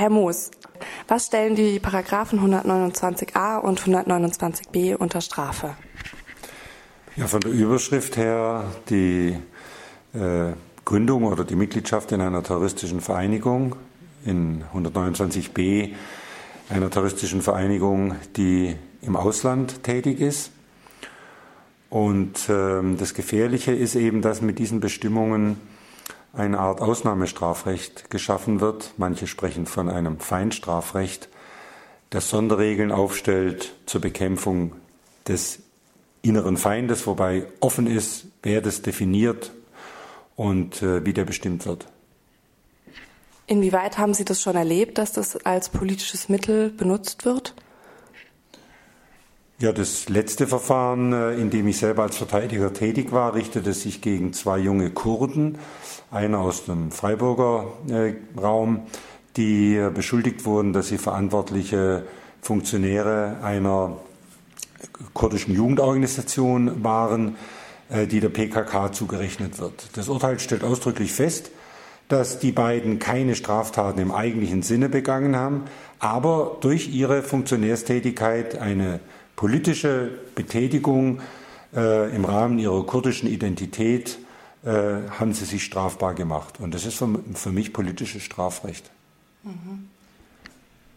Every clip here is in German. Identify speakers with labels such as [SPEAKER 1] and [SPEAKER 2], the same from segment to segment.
[SPEAKER 1] Herr Moos, was stellen die Paragraphen 129a und 129b unter Strafe?
[SPEAKER 2] Ja, von der Überschrift her die äh, Gründung oder die Mitgliedschaft in einer terroristischen Vereinigung, in 129b einer terroristischen Vereinigung, die im Ausland tätig ist. Und ähm, das Gefährliche ist eben, dass mit diesen Bestimmungen eine Art Ausnahmestrafrecht geschaffen wird. Manche sprechen von einem Feinstrafrecht, das Sonderregeln aufstellt zur Bekämpfung des inneren Feindes, wobei offen ist, wer das definiert und äh, wie der bestimmt wird.
[SPEAKER 1] Inwieweit haben Sie das schon erlebt, dass das als politisches Mittel benutzt wird?
[SPEAKER 2] Ja, das letzte Verfahren, äh, in dem ich selber als Verteidiger tätig war, richtete sich gegen zwei junge Kurden, einer aus dem Freiburger äh, Raum, die äh, beschuldigt wurden, dass sie verantwortliche Funktionäre einer kurdischen Jugendorganisation waren, die der PKK zugerechnet wird. Das Urteil stellt ausdrücklich fest, dass die beiden keine Straftaten im eigentlichen Sinne begangen haben, aber durch ihre Funktionärstätigkeit eine politische Betätigung äh, im Rahmen ihrer kurdischen Identität äh, haben sie sich strafbar gemacht. Und das ist für, für mich politisches Strafrecht.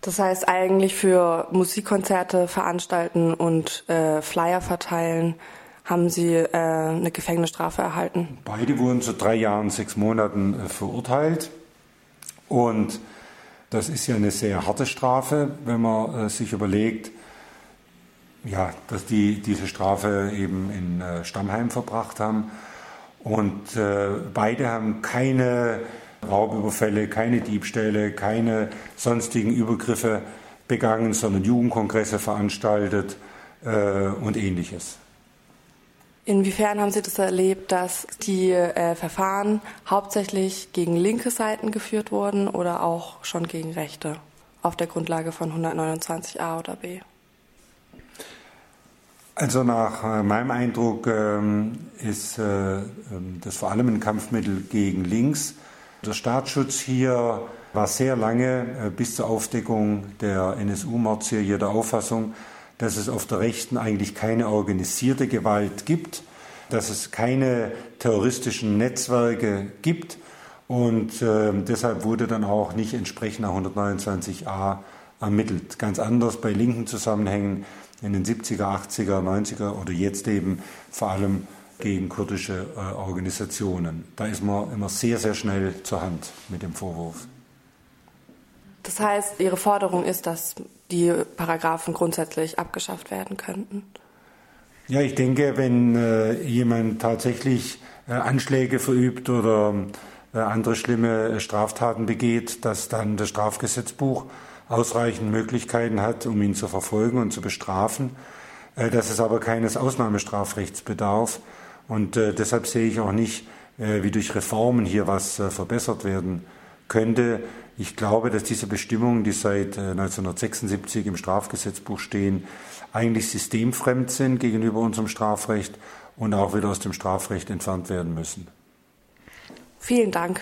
[SPEAKER 1] Das heißt eigentlich für Musikkonzerte veranstalten und äh, Flyer verteilen haben Sie äh, eine Gefängnisstrafe erhalten?
[SPEAKER 2] Beide wurden zu drei Jahren, sechs Monaten äh, verurteilt. Und das ist ja eine sehr harte Strafe, wenn man äh, sich überlegt, ja, dass die diese Strafe eben in äh, Stammheim verbracht haben. Und äh, beide haben keine Raubüberfälle, keine Diebstähle, keine sonstigen Übergriffe begangen, sondern Jugendkongresse veranstaltet äh, und ähnliches.
[SPEAKER 1] Inwiefern haben Sie das erlebt, dass die äh, Verfahren hauptsächlich gegen linke Seiten geführt wurden oder auch schon gegen rechte auf der Grundlage von 129a oder b?
[SPEAKER 2] Also nach äh, meinem Eindruck ähm, ist äh, ähm, das vor allem ein Kampfmittel gegen links. Der Staatsschutz hier war sehr lange äh, bis zur Aufdeckung der NSU-Mordserie der Auffassung, dass es auf der Rechten eigentlich keine organisierte Gewalt gibt, dass es keine terroristischen Netzwerke gibt und äh, deshalb wurde dann auch nicht entsprechend nach 129a ermittelt. Ganz anders bei linken Zusammenhängen in den 70er, 80er, 90er oder jetzt eben vor allem gegen kurdische äh, Organisationen. Da ist man immer sehr, sehr schnell zur Hand mit dem Vorwurf.
[SPEAKER 1] Das heißt, Ihre Forderung ist, dass die Paragraphen grundsätzlich abgeschafft werden könnten?
[SPEAKER 2] Ja, ich denke, wenn äh, jemand tatsächlich äh, Anschläge verübt oder äh, andere schlimme Straftaten begeht, dass dann das Strafgesetzbuch ausreichend Möglichkeiten hat, um ihn zu verfolgen und zu bestrafen, äh, dass es aber keines Ausnahmestrafrechts bedarf. Und äh, deshalb sehe ich auch nicht, äh, wie durch Reformen hier was verbessert werden könnte. Ich glaube, dass diese Bestimmungen, die seit 1976 im Strafgesetzbuch stehen, eigentlich systemfremd sind gegenüber unserem Strafrecht und auch wieder aus dem Strafrecht entfernt werden müssen.
[SPEAKER 1] Vielen Dank.